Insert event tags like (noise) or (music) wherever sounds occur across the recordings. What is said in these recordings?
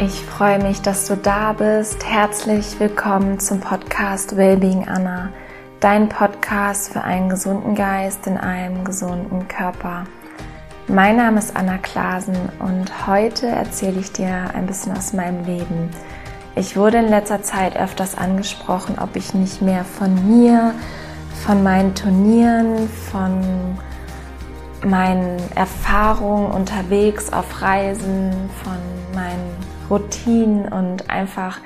Ich freue mich, dass du da bist. Herzlich willkommen zum Podcast Wellbeing Anna, dein Podcast für einen gesunden Geist in einem gesunden Körper. Mein Name ist Anna Klasen und heute erzähle ich dir ein bisschen aus meinem Leben. Ich wurde in letzter Zeit öfters angesprochen, ob ich nicht mehr von mir, von meinen Turnieren, von meinen Erfahrungen unterwegs auf Reisen, von Routinen und einfach,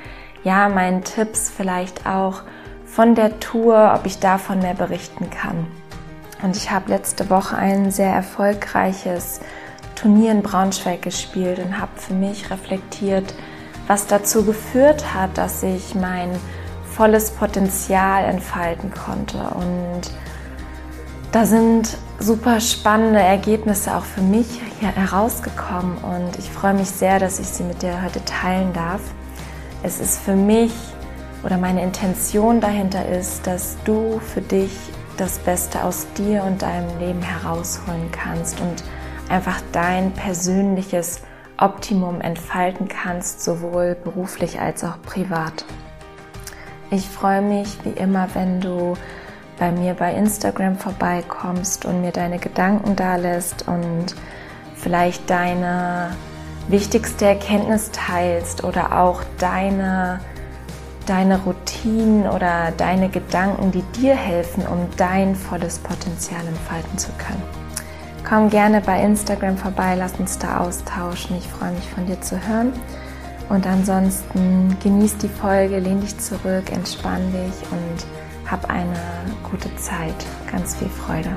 ja, meinen Tipps vielleicht auch von der Tour, ob ich davon mehr berichten kann. Und ich habe letzte Woche ein sehr erfolgreiches Turnier in Braunschweig gespielt und habe für mich reflektiert, was dazu geführt hat, dass ich mein volles Potenzial entfalten konnte. Und da sind super spannende Ergebnisse auch für mich herausgekommen und ich freue mich sehr, dass ich sie mit dir heute teilen darf. Es ist für mich oder meine Intention dahinter ist, dass du für dich das Beste aus dir und deinem Leben herausholen kannst und einfach dein persönliches Optimum entfalten kannst, sowohl beruflich als auch privat. Ich freue mich wie immer, wenn du bei mir bei Instagram vorbeikommst und mir deine Gedanken da lässt und vielleicht deine wichtigste Erkenntnis teilst oder auch deine, deine Routinen oder deine Gedanken, die dir helfen, um dein volles Potenzial entfalten zu können. Komm gerne bei Instagram vorbei, lass uns da austauschen. Ich freue mich von dir zu hören. Und ansonsten genieß die Folge, lehn dich zurück, entspann dich und hab eine gute Zeit, ganz viel Freude.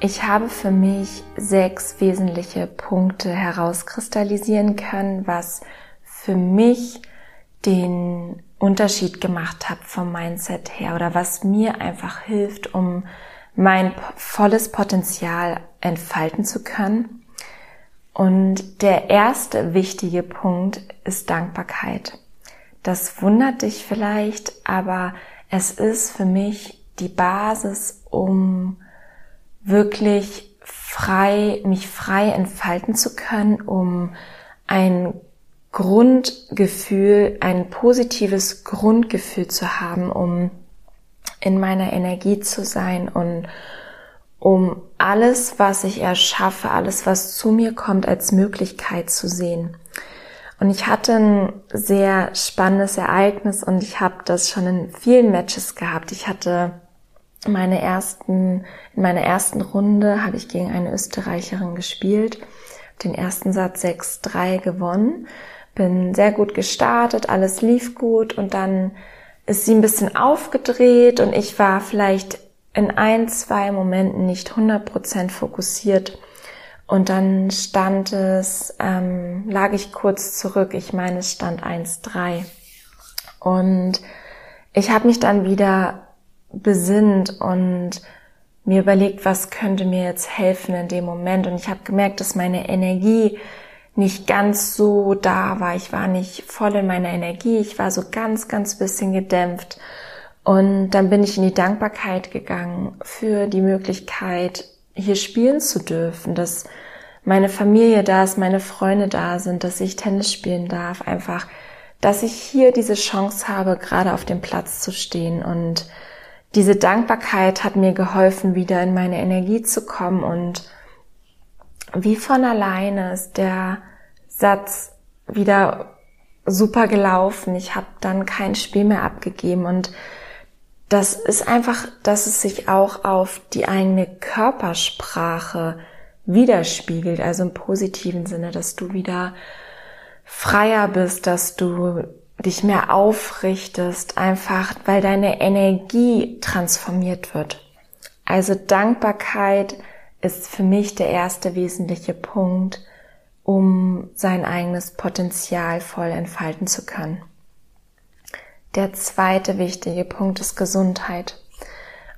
Ich habe für mich sechs wesentliche Punkte herauskristallisieren können, was für mich den Unterschied gemacht hat vom Mindset her oder was mir einfach hilft, um mein volles Potenzial entfalten zu können. Und der erste wichtige Punkt ist Dankbarkeit. Das wundert dich vielleicht, aber es ist für mich die Basis, um wirklich frei, mich frei entfalten zu können, um ein Grundgefühl, ein positives Grundgefühl zu haben, um in meiner Energie zu sein und um alles, was ich erschaffe, alles, was zu mir kommt, als Möglichkeit zu sehen. Und ich hatte ein sehr spannendes Ereignis und ich habe das schon in vielen Matches gehabt. Ich hatte meine ersten, in meiner ersten Runde habe ich gegen eine Österreicherin gespielt, den ersten Satz 6-3 gewonnen, bin sehr gut gestartet, alles lief gut und dann ist sie ein bisschen aufgedreht und ich war vielleicht in ein, zwei Momenten nicht 100% fokussiert. Und dann stand es, ähm, lag ich kurz zurück. Ich meine, es stand 1,3. Und ich habe mich dann wieder besinnt und mir überlegt, was könnte mir jetzt helfen in dem Moment. Und ich habe gemerkt, dass meine Energie nicht ganz so da war. Ich war nicht voll in meiner Energie. Ich war so ganz, ganz bisschen gedämpft. Und dann bin ich in die Dankbarkeit gegangen für die Möglichkeit, hier spielen zu dürfen, dass meine Familie da ist, meine Freunde da sind, dass ich Tennis spielen darf, einfach, dass ich hier diese Chance habe, gerade auf dem Platz zu stehen. Und diese Dankbarkeit hat mir geholfen, wieder in meine Energie zu kommen und wie von alleine ist der Satz wieder super gelaufen. Ich habe dann kein Spiel mehr abgegeben und das ist einfach, dass es sich auch auf die eigene Körpersprache widerspiegelt, also im positiven Sinne, dass du wieder freier bist, dass du dich mehr aufrichtest, einfach weil deine Energie transformiert wird. Also Dankbarkeit ist für mich der erste wesentliche Punkt, um sein eigenes Potenzial voll entfalten zu können. Der zweite wichtige Punkt ist Gesundheit.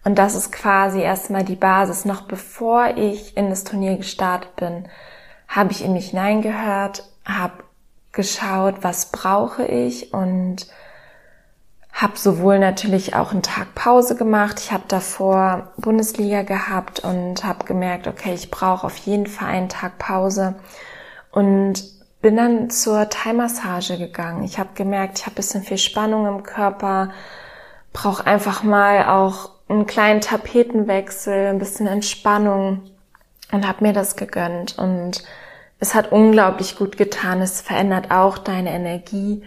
Und das ist quasi erstmal die Basis. Noch bevor ich in das Turnier gestartet bin, habe ich in mich hineingehört, habe geschaut, was brauche ich und habe sowohl natürlich auch einen Tag Pause gemacht. Ich habe davor Bundesliga gehabt und habe gemerkt, okay, ich brauche auf jeden Fall einen Tag Pause und bin dann zur Thai-Massage gegangen. Ich habe gemerkt, ich habe bisschen viel Spannung im Körper, brauche einfach mal auch einen kleinen Tapetenwechsel, ein bisschen Entspannung und habe mir das gegönnt und es hat unglaublich gut getan. Es verändert auch deine Energie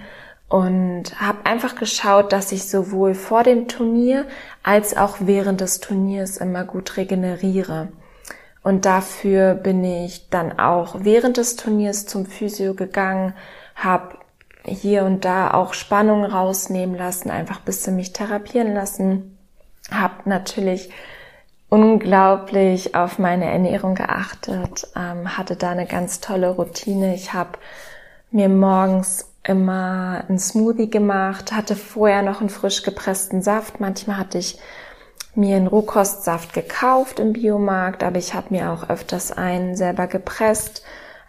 und habe einfach geschaut, dass ich sowohl vor dem Turnier als auch während des Turniers immer gut regeneriere. Und dafür bin ich dann auch während des Turniers zum Physio gegangen, habe hier und da auch Spannung rausnehmen lassen, einfach bis sie mich therapieren lassen, habe natürlich unglaublich auf meine Ernährung geachtet, ähm, hatte da eine ganz tolle Routine. Ich habe mir morgens immer ein Smoothie gemacht, hatte vorher noch einen frisch gepressten Saft. Manchmal hatte ich mir einen Rohkostsaft gekauft im Biomarkt, aber ich habe mir auch öfters einen selber gepresst.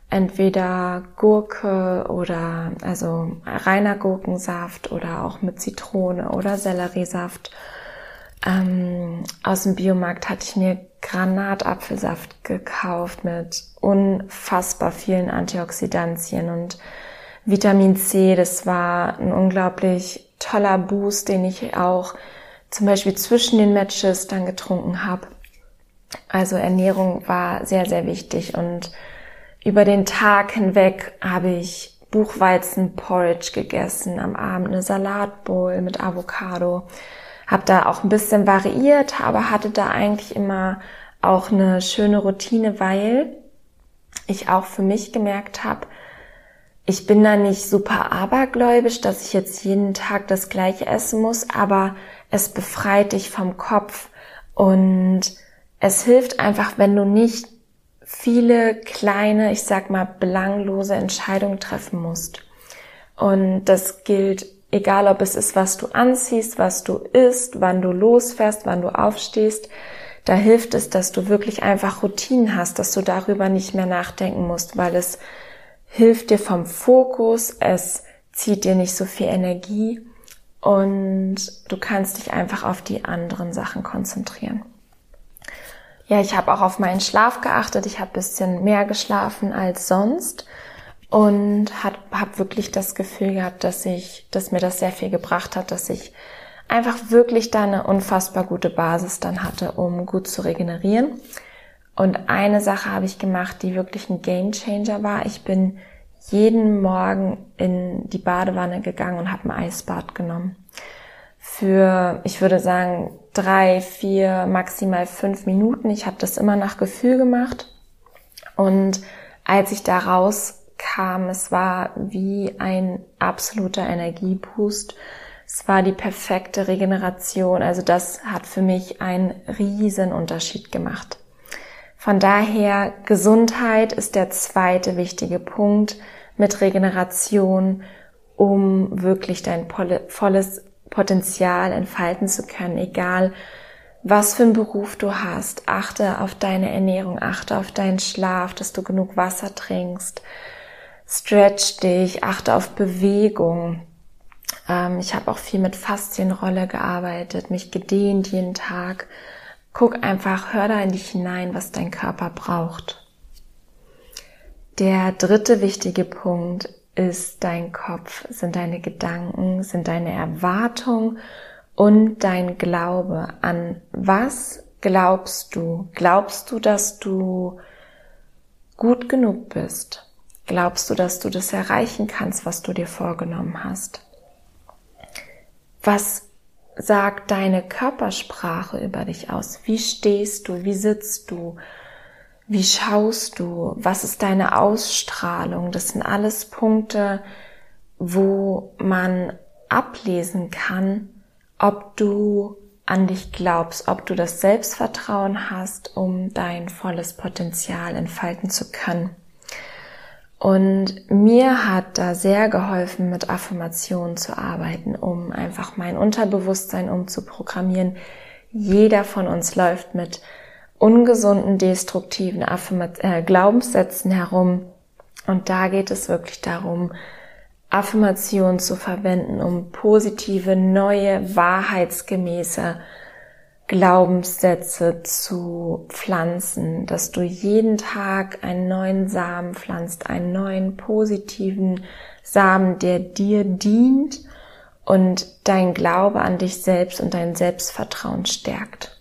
Entweder Gurke oder also reiner Gurkensaft oder auch mit Zitrone oder Selleriesaft. Ähm, aus dem Biomarkt hatte ich mir Granatapfelsaft gekauft mit unfassbar vielen Antioxidantien und Vitamin C. Das war ein unglaublich toller Boost, den ich auch zum Beispiel zwischen den Matches dann getrunken habe. Also Ernährung war sehr, sehr wichtig und über den Tag hinweg habe ich Buchweizen-Porridge gegessen, am Abend eine Salatbowl mit Avocado habe da auch ein bisschen variiert, aber hatte da eigentlich immer auch eine schöne Routine, weil ich auch für mich gemerkt habe, ich bin da nicht super abergläubisch, dass ich jetzt jeden Tag das gleiche essen muss, aber es befreit dich vom Kopf und es hilft einfach, wenn du nicht viele kleine, ich sag mal, belanglose Entscheidungen treffen musst. Und das gilt Egal ob es ist, was du anziehst, was du isst, wann du losfährst, wann du aufstehst. Da hilft es, dass du wirklich einfach Routinen hast, dass du darüber nicht mehr nachdenken musst, weil es hilft dir vom Fokus, es zieht dir nicht so viel Energie und du kannst dich einfach auf die anderen Sachen konzentrieren. Ja, ich habe auch auf meinen Schlaf geachtet. Ich habe bisschen mehr geschlafen als sonst und habe hab wirklich das Gefühl gehabt, dass ich, dass mir das sehr viel gebracht hat, dass ich einfach wirklich da eine unfassbar gute Basis dann hatte, um gut zu regenerieren. Und eine Sache habe ich gemacht, die wirklich ein Game Changer war. Ich bin jeden Morgen in die Badewanne gegangen und habe ein Eisbad genommen. Für, ich würde sagen, drei, vier, maximal fünf Minuten. Ich habe das immer nach Gefühl gemacht. Und als ich da raus kam. Es war wie ein absoluter Energieboost. Es war die perfekte Regeneration. Also das hat für mich einen riesen Unterschied gemacht. Von daher, Gesundheit ist der zweite wichtige Punkt mit Regeneration, um wirklich dein volles Potenzial entfalten zu können, egal was für einen Beruf du hast. Achte auf deine Ernährung, achte auf deinen Schlaf, dass du genug Wasser trinkst, Stretch dich, achte auf Bewegung. Ähm, ich habe auch viel mit Faszienrolle gearbeitet, mich gedehnt jeden Tag. Guck einfach, hör da in dich hinein, was dein Körper braucht. Der dritte wichtige Punkt ist dein Kopf, sind deine Gedanken, sind deine Erwartungen und dein Glaube. An was glaubst du? Glaubst du, dass du gut genug bist? Glaubst du, dass du das erreichen kannst, was du dir vorgenommen hast? Was sagt deine Körpersprache über dich aus? Wie stehst du? Wie sitzt du? Wie schaust du? Was ist deine Ausstrahlung? Das sind alles Punkte, wo man ablesen kann, ob du an dich glaubst, ob du das Selbstvertrauen hast, um dein volles Potenzial entfalten zu können. Und mir hat da sehr geholfen, mit Affirmationen zu arbeiten, um einfach mein Unterbewusstsein umzuprogrammieren. Jeder von uns läuft mit ungesunden, destruktiven äh, Glaubenssätzen herum. Und da geht es wirklich darum, Affirmationen zu verwenden, um positive, neue, wahrheitsgemäße Glaubenssätze zu pflanzen, dass du jeden Tag einen neuen Samen pflanzt, einen neuen positiven Samen, der dir dient und dein Glaube an dich selbst und dein Selbstvertrauen stärkt.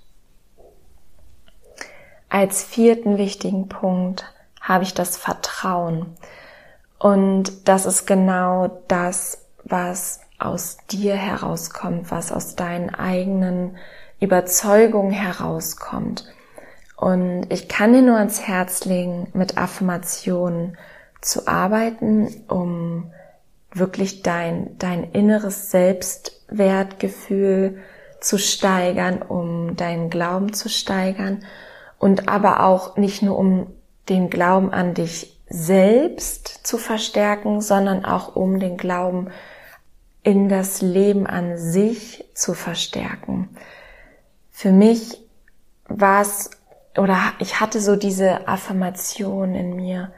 Als vierten wichtigen Punkt habe ich das Vertrauen. Und das ist genau das, was aus dir herauskommt, was aus deinen eigenen Überzeugungen herauskommt. Und ich kann dir nur ans Herz legen, mit Affirmationen zu arbeiten, um wirklich dein, dein inneres Selbstwertgefühl zu steigern, um deinen Glauben zu steigern und aber auch nicht nur um den Glauben an dich selbst zu verstärken, sondern auch um den Glauben in das Leben an sich zu verstärken. Für mich war es, oder ich hatte so diese Affirmation in mir,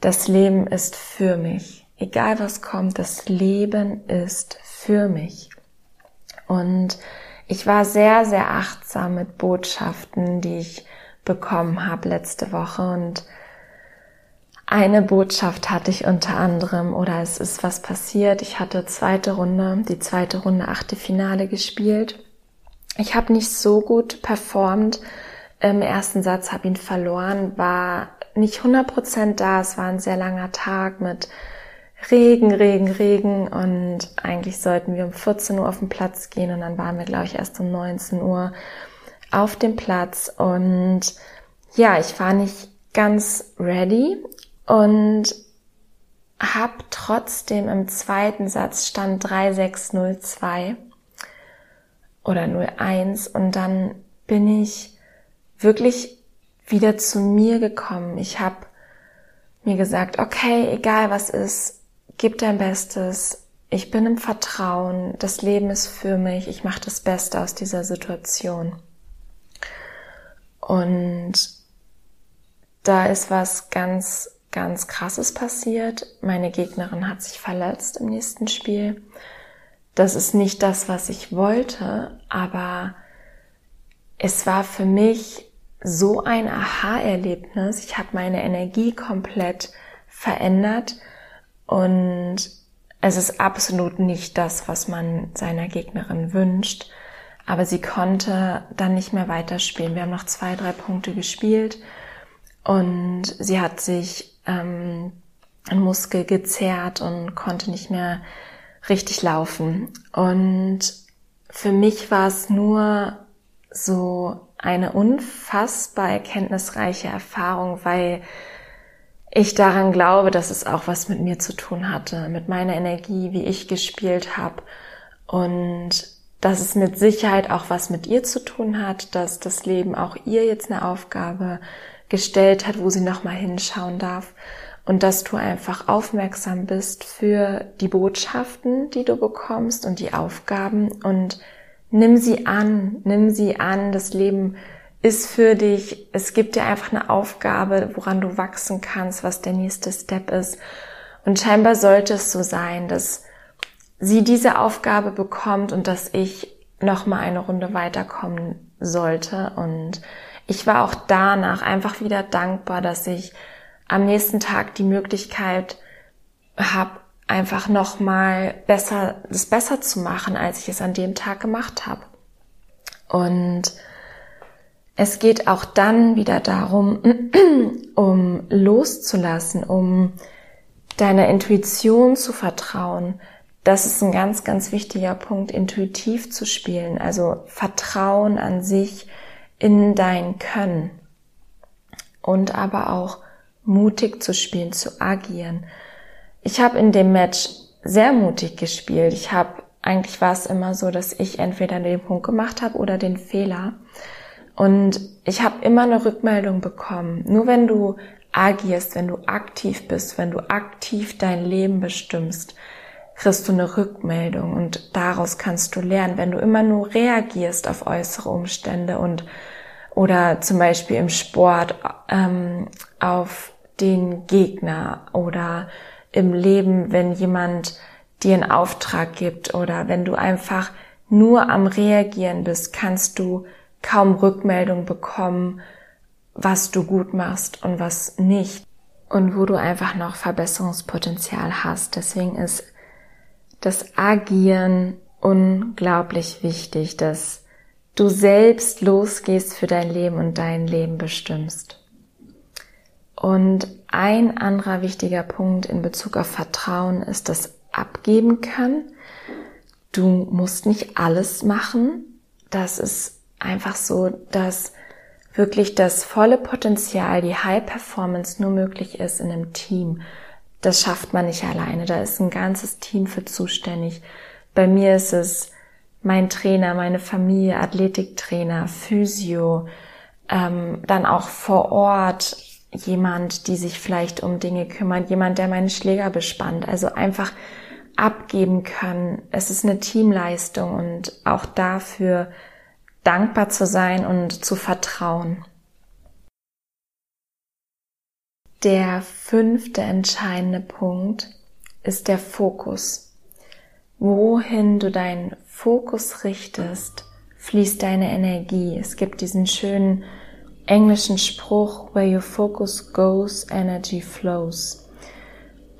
das Leben ist für mich. Egal was kommt, das Leben ist für mich. Und ich war sehr, sehr achtsam mit Botschaften, die ich bekommen habe letzte Woche und eine Botschaft hatte ich unter anderem oder es ist was passiert. Ich hatte zweite Runde, die zweite Runde, achte Finale gespielt. Ich habe nicht so gut performt. Im ersten Satz habe ihn verloren, war nicht 100% da. Es war ein sehr langer Tag mit Regen, Regen, Regen und eigentlich sollten wir um 14 Uhr auf den Platz gehen und dann waren wir, glaube ich, erst um 19 Uhr auf dem Platz und ja, ich war nicht ganz ready und habe trotzdem im zweiten Satz stand 3602 oder 01 und dann bin ich wirklich wieder zu mir gekommen. Ich habe mir gesagt, okay, egal was ist, gib dein Bestes. Ich bin im Vertrauen, das Leben ist für mich, ich mache das Beste aus dieser Situation. Und da ist was ganz ganz krasses passiert. Meine Gegnerin hat sich verletzt im nächsten Spiel. Das ist nicht das, was ich wollte, aber es war für mich so ein Aha-Erlebnis. Ich habe meine Energie komplett verändert und es ist absolut nicht das, was man seiner Gegnerin wünscht. Aber sie konnte dann nicht mehr weiterspielen. Wir haben noch zwei, drei Punkte gespielt und sie hat sich ähm, ein Muskel gezerrt und konnte nicht mehr richtig laufen. Und für mich war es nur so eine unfassbar erkenntnisreiche Erfahrung, weil ich daran glaube, dass es auch was mit mir zu tun hatte, mit meiner Energie, wie ich gespielt habe und dass es mit Sicherheit auch was mit ihr zu tun hat, dass das Leben auch ihr jetzt eine Aufgabe gestellt hat, wo sie nochmal hinschauen darf. Und dass du einfach aufmerksam bist für die Botschaften, die du bekommst und die Aufgaben und nimm sie an, nimm sie an. Das Leben ist für dich. Es gibt dir einfach eine Aufgabe, woran du wachsen kannst, was der nächste Step ist. Und scheinbar sollte es so sein, dass sie diese Aufgabe bekommt und dass ich nochmal eine Runde weiterkommen sollte und ich war auch danach einfach wieder dankbar, dass ich am nächsten Tag die Möglichkeit habe, einfach nochmal besser, das besser zu machen, als ich es an dem Tag gemacht habe. Und es geht auch dann wieder darum, (clears throat) um loszulassen, um deiner Intuition zu vertrauen. Das ist ein ganz, ganz wichtiger Punkt, intuitiv zu spielen. Also Vertrauen an sich, in dein Können und aber auch mutig zu spielen, zu agieren. Ich habe in dem Match sehr mutig gespielt. Ich habe eigentlich war es immer so, dass ich entweder den Punkt gemacht habe oder den Fehler. Und ich habe immer eine Rückmeldung bekommen. Nur wenn du agierst, wenn du aktiv bist, wenn du aktiv dein Leben bestimmst, kriegst du eine Rückmeldung und daraus kannst du lernen. Wenn du immer nur reagierst auf äußere Umstände und oder zum Beispiel im Sport ähm, auf den Gegner oder im Leben, wenn jemand dir einen Auftrag gibt oder wenn du einfach nur am Reagieren bist, kannst du kaum Rückmeldung bekommen, was du gut machst und was nicht und wo du einfach noch Verbesserungspotenzial hast. Deswegen ist das Agieren unglaublich wichtig, dass du selbst losgehst für dein Leben und dein Leben bestimmst. Und ein anderer wichtiger Punkt in Bezug auf Vertrauen ist das Abgeben können. Du musst nicht alles machen. Das ist einfach so, dass wirklich das volle Potenzial, die High Performance nur möglich ist in einem Team. Das schafft man nicht alleine. Da ist ein ganzes Team für zuständig. Bei mir ist es mein Trainer, meine Familie, Athletiktrainer, Physio, ähm, dann auch vor Ort jemand, die sich vielleicht um Dinge kümmert, jemand, der meine Schläger bespannt. Also einfach abgeben können. Es ist eine Teamleistung und auch dafür dankbar zu sein und zu vertrauen. Der fünfte entscheidende Punkt ist der Fokus. Wohin du deinen Fokus richtest, fließt deine Energie. Es gibt diesen schönen englischen Spruch, where your focus goes, energy flows.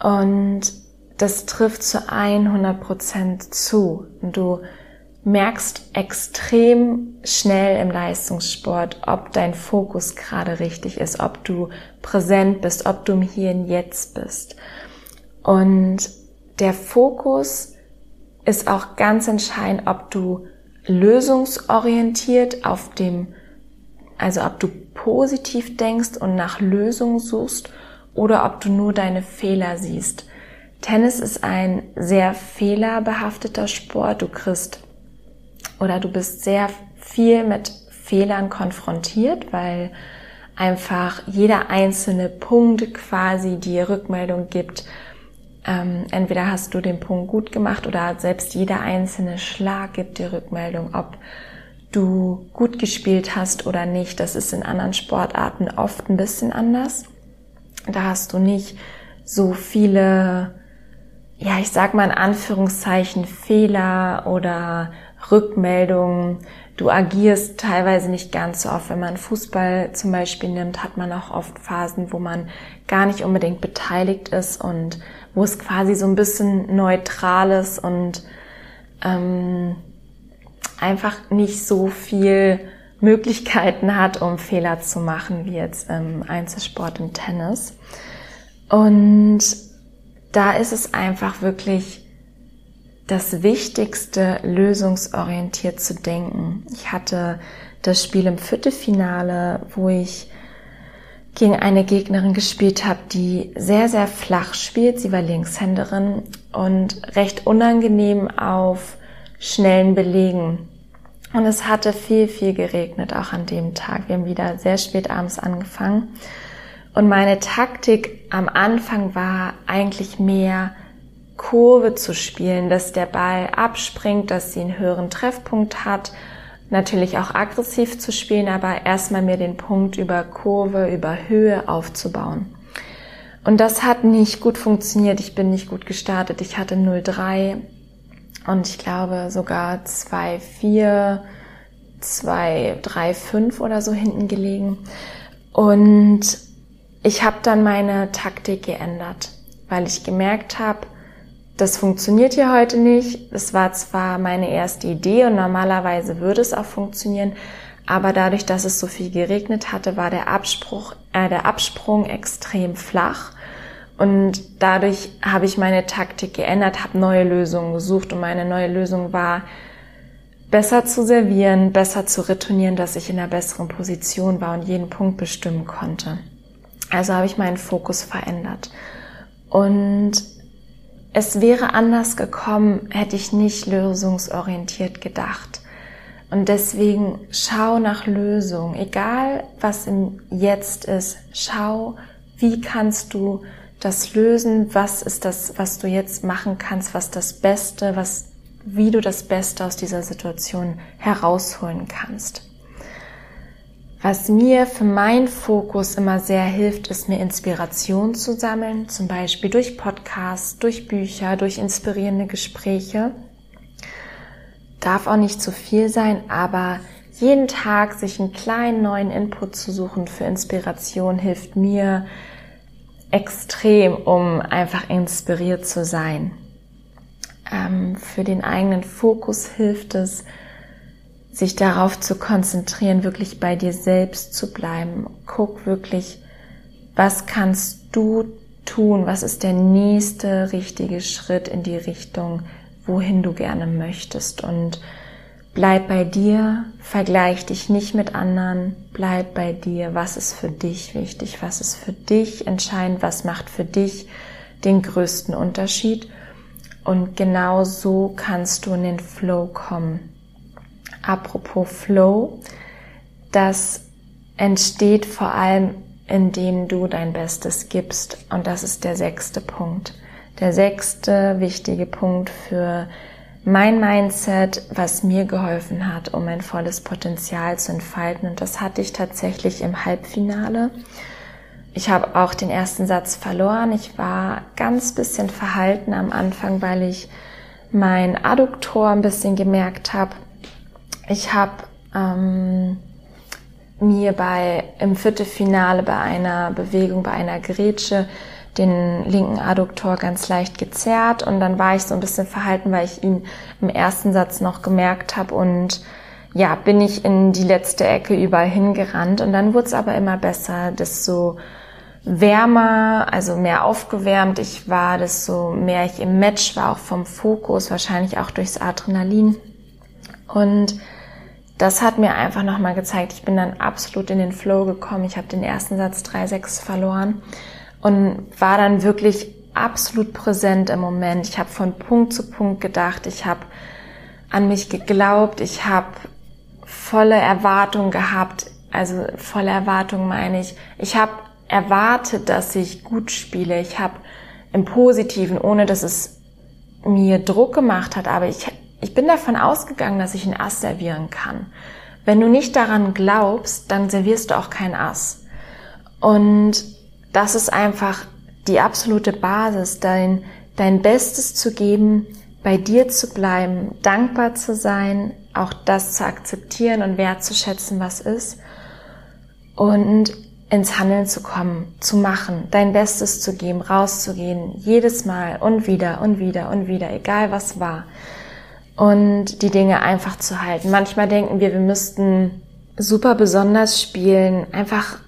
Und das trifft zu 100 Prozent zu. Und du merkst extrem schnell im Leistungssport, ob dein Fokus gerade richtig ist, ob du präsent bist, ob du im Hier und Jetzt bist. Und der Fokus ist auch ganz entscheidend, ob du lösungsorientiert auf dem, also ob du positiv denkst und nach Lösungen suchst oder ob du nur deine Fehler siehst. Tennis ist ein sehr fehlerbehafteter Sport. Du kriegst oder du bist sehr viel mit Fehlern konfrontiert, weil einfach jeder einzelne Punkt quasi die Rückmeldung gibt, ähm, entweder hast du den Punkt gut gemacht oder selbst jeder einzelne Schlag gibt dir Rückmeldung, ob du gut gespielt hast oder nicht. Das ist in anderen Sportarten oft ein bisschen anders. Da hast du nicht so viele, ja, ich sag mal in Anführungszeichen Fehler oder Rückmeldungen. Du agierst teilweise nicht ganz so oft. Wenn man Fußball zum Beispiel nimmt, hat man auch oft Phasen, wo man gar nicht unbedingt beteiligt ist und wo es quasi so ein bisschen neutrales und ähm, einfach nicht so viel Möglichkeiten hat, um Fehler zu machen, wie jetzt im Einzelsport im Tennis. Und da ist es einfach wirklich das Wichtigste, lösungsorientiert zu denken. Ich hatte das Spiel im Viertelfinale, wo ich gegen eine Gegnerin gespielt habe, die sehr, sehr flach spielt. Sie war Linkshänderin und recht unangenehm auf schnellen Belegen. Und es hatte viel, viel geregnet, auch an dem Tag. Wir haben wieder sehr spät abends angefangen. Und meine Taktik am Anfang war eigentlich mehr, Kurve zu spielen, dass der Ball abspringt, dass sie einen höheren Treffpunkt hat. Natürlich auch aggressiv zu spielen, aber erstmal mir den Punkt über Kurve, über Höhe aufzubauen. Und das hat nicht gut funktioniert. Ich bin nicht gut gestartet. Ich hatte 0,3 und ich glaube sogar 2,4, 2,3,5 oder so hinten gelegen. Und ich habe dann meine Taktik geändert, weil ich gemerkt habe, das funktioniert hier heute nicht. Es war zwar meine erste Idee und normalerweise würde es auch funktionieren, aber dadurch, dass es so viel geregnet hatte, war der Abspruch, äh, der Absprung extrem flach. Und dadurch habe ich meine Taktik geändert, habe neue Lösungen gesucht und meine neue Lösung war, besser zu servieren, besser zu retournieren, dass ich in einer besseren Position war und jeden Punkt bestimmen konnte. Also habe ich meinen Fokus verändert. Und es wäre anders gekommen, hätte ich nicht lösungsorientiert gedacht. Und deswegen schau nach Lösungen, egal was im Jetzt ist, schau, wie kannst du das lösen, was ist das, was du jetzt machen kannst, was das Beste, was, wie du das Beste aus dieser Situation herausholen kannst. Was mir für meinen Fokus immer sehr hilft, ist mir Inspiration zu sammeln, zum Beispiel durch Podcasts, durch Bücher, durch inspirierende Gespräche. Darf auch nicht zu viel sein, aber jeden Tag sich einen kleinen neuen Input zu suchen für Inspiration hilft mir extrem, um einfach inspiriert zu sein. Ähm, für den eigenen Fokus hilft es, sich darauf zu konzentrieren, wirklich bei dir selbst zu bleiben. Guck wirklich, was kannst du tun? Was ist der nächste richtige Schritt in die Richtung, wohin du gerne möchtest? Und bleib bei dir, vergleich dich nicht mit anderen, bleib bei dir. Was ist für dich wichtig? Was ist für dich entscheidend? Was macht für dich den größten Unterschied? Und genau so kannst du in den Flow kommen. Apropos Flow, das entsteht vor allem, indem du dein Bestes gibst. Und das ist der sechste Punkt. Der sechste wichtige Punkt für mein Mindset, was mir geholfen hat, um mein volles Potenzial zu entfalten. Und das hatte ich tatsächlich im Halbfinale. Ich habe auch den ersten Satz verloren. Ich war ganz bisschen verhalten am Anfang, weil ich mein Adduktor ein bisschen gemerkt habe. Ich habe ähm, mir bei im Viertelfinale bei einer Bewegung, bei einer Grätsche den linken Adduktor ganz leicht gezerrt und dann war ich so ein bisschen verhalten, weil ich ihn im ersten Satz noch gemerkt habe und ja, bin ich in die letzte Ecke überall hingerannt und dann wurde es aber immer besser, desto wärmer, also mehr aufgewärmt ich war, desto mehr ich im Match war, auch vom Fokus, wahrscheinlich auch durchs Adrenalin. Und das hat mir einfach nochmal gezeigt, ich bin dann absolut in den Flow gekommen. Ich habe den ersten Satz 3-6 verloren und war dann wirklich absolut präsent im Moment. Ich habe von Punkt zu Punkt gedacht, ich habe an mich geglaubt, ich habe volle Erwartung gehabt. Also volle Erwartung meine ich, ich habe erwartet, dass ich gut spiele. Ich habe im Positiven, ohne dass es mir Druck gemacht hat, aber ich ich bin davon ausgegangen, dass ich ein Ass servieren kann. Wenn du nicht daran glaubst, dann servierst du auch kein Ass. Und das ist einfach die absolute Basis, dein, dein Bestes zu geben, bei dir zu bleiben, dankbar zu sein, auch das zu akzeptieren und wertzuschätzen, was ist. Und ins Handeln zu kommen, zu machen, dein Bestes zu geben, rauszugehen, jedes Mal und wieder und wieder und wieder, egal was war und die Dinge einfach zu halten. Manchmal denken wir, wir müssten super besonders spielen, einfach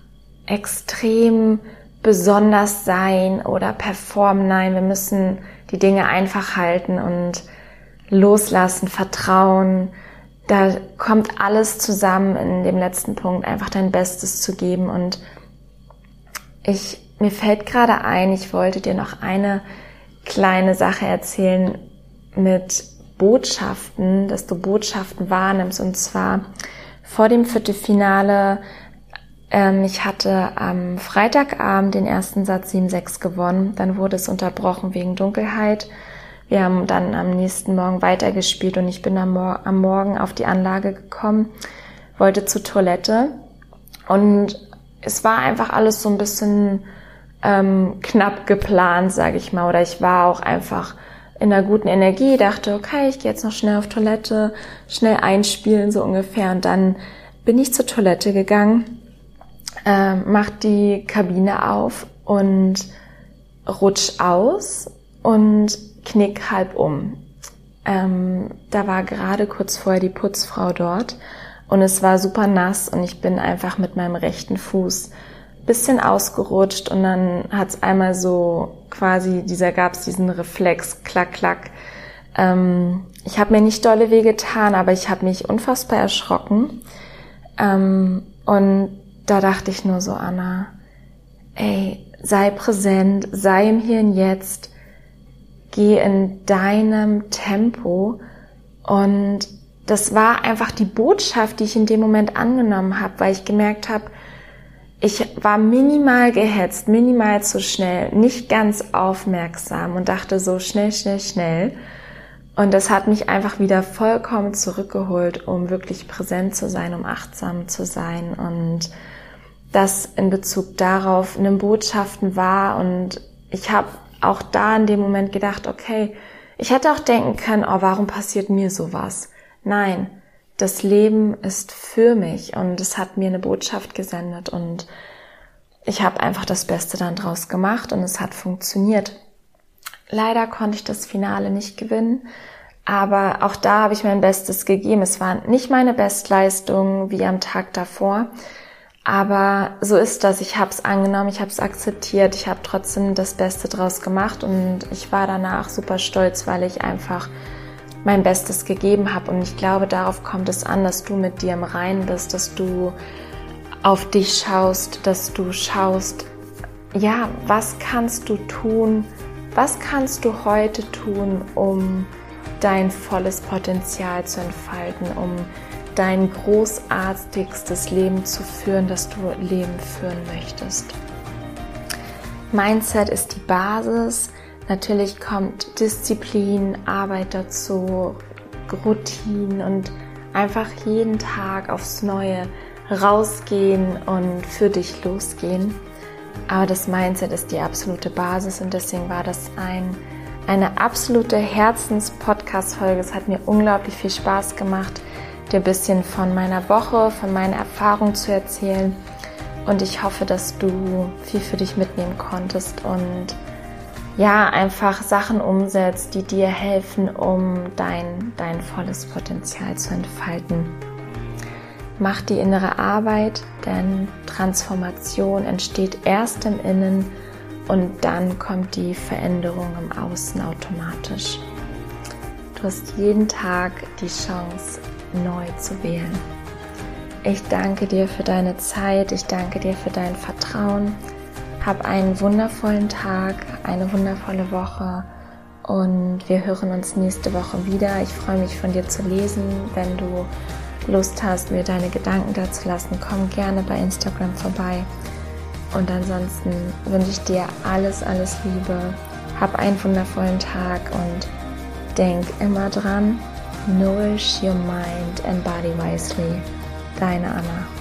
extrem besonders sein oder performen. Nein, wir müssen die Dinge einfach halten und loslassen, vertrauen. Da kommt alles zusammen in dem letzten Punkt, einfach dein Bestes zu geben. Und ich, mir fällt gerade ein, ich wollte dir noch eine kleine Sache erzählen mit Botschaften, dass du Botschaften wahrnimmst. Und zwar vor dem Viertelfinale, ähm, ich hatte am Freitagabend den ersten Satz 7-6 gewonnen. Dann wurde es unterbrochen wegen Dunkelheit. Wir haben dann am nächsten Morgen weitergespielt und ich bin am, Mor am Morgen auf die Anlage gekommen, wollte zur Toilette und es war einfach alles so ein bisschen ähm, knapp geplant, sage ich mal. Oder ich war auch einfach in einer guten Energie, dachte, okay, ich gehe jetzt noch schnell auf Toilette, schnell einspielen, so ungefähr. Und dann bin ich zur Toilette gegangen, äh, mach die Kabine auf und rutsch aus und knick halb um. Ähm, da war gerade kurz vorher die Putzfrau dort und es war super nass und ich bin einfach mit meinem rechten Fuß bisschen ausgerutscht und dann hat's einmal so quasi, dieser gab's diesen Reflex, klack, klack. Ähm, ich habe mir nicht dolle weh getan, aber ich habe mich unfassbar erschrocken. Ähm, und da dachte ich nur so, Anna, ey, sei präsent, sei im Hier und Jetzt, geh in deinem Tempo und das war einfach die Botschaft, die ich in dem Moment angenommen habe, weil ich gemerkt habe, ich war minimal gehetzt, minimal zu schnell, nicht ganz aufmerksam und dachte so schnell, schnell, schnell. Und das hat mich einfach wieder vollkommen zurückgeholt, um wirklich präsent zu sein, um achtsam zu sein und das in Bezug darauf eine Botschaften war und ich habe auch da in dem Moment gedacht, okay, ich hätte auch denken können, oh, warum passiert mir sowas? Nein, das Leben ist für mich und es hat mir eine Botschaft gesendet und ich habe einfach das Beste dann draus gemacht und es hat funktioniert. Leider konnte ich das Finale nicht gewinnen, aber auch da habe ich mein Bestes gegeben. Es war nicht meine Bestleistung wie am Tag davor, aber so ist das. Ich habe es angenommen, ich habe es akzeptiert, ich habe trotzdem das Beste draus gemacht und ich war danach super stolz, weil ich einfach mein Bestes gegeben habe. Und ich glaube, darauf kommt es an, dass du mit dir im Reinen bist, dass du auf dich schaust, dass du schaust, ja, was kannst du tun, was kannst du heute tun, um dein volles Potenzial zu entfalten, um dein großartigstes Leben zu führen, das du Leben führen möchtest. Mindset ist die Basis. Natürlich kommt Disziplin, Arbeit dazu, Routine und einfach jeden Tag aufs Neue rausgehen und für dich losgehen. Aber das Mindset ist die absolute Basis und deswegen war das ein, eine absolute Herzens-Podcast-Folge. Es hat mir unglaublich viel Spaß gemacht dir ein bisschen von meiner Woche, von meiner Erfahrung zu erzählen. Und ich hoffe, dass du viel für dich mitnehmen konntest und ja, einfach Sachen umsetzt, die dir helfen, um dein, dein volles Potenzial zu entfalten. Mach die innere Arbeit, denn Transformation entsteht erst im Innen und dann kommt die Veränderung im Außen automatisch. Du hast jeden Tag die Chance, neu zu wählen. Ich danke dir für deine Zeit, ich danke dir für dein Vertrauen. Hab einen wundervollen Tag, eine wundervolle Woche und wir hören uns nächste Woche wieder. Ich freue mich von dir zu lesen. Wenn du Lust hast, mir deine Gedanken dazu lassen, komm gerne bei Instagram vorbei. Und ansonsten wünsche ich dir alles, alles Liebe. Hab einen wundervollen Tag und denk immer dran, Nourish your mind and body wisely. Deine Anna.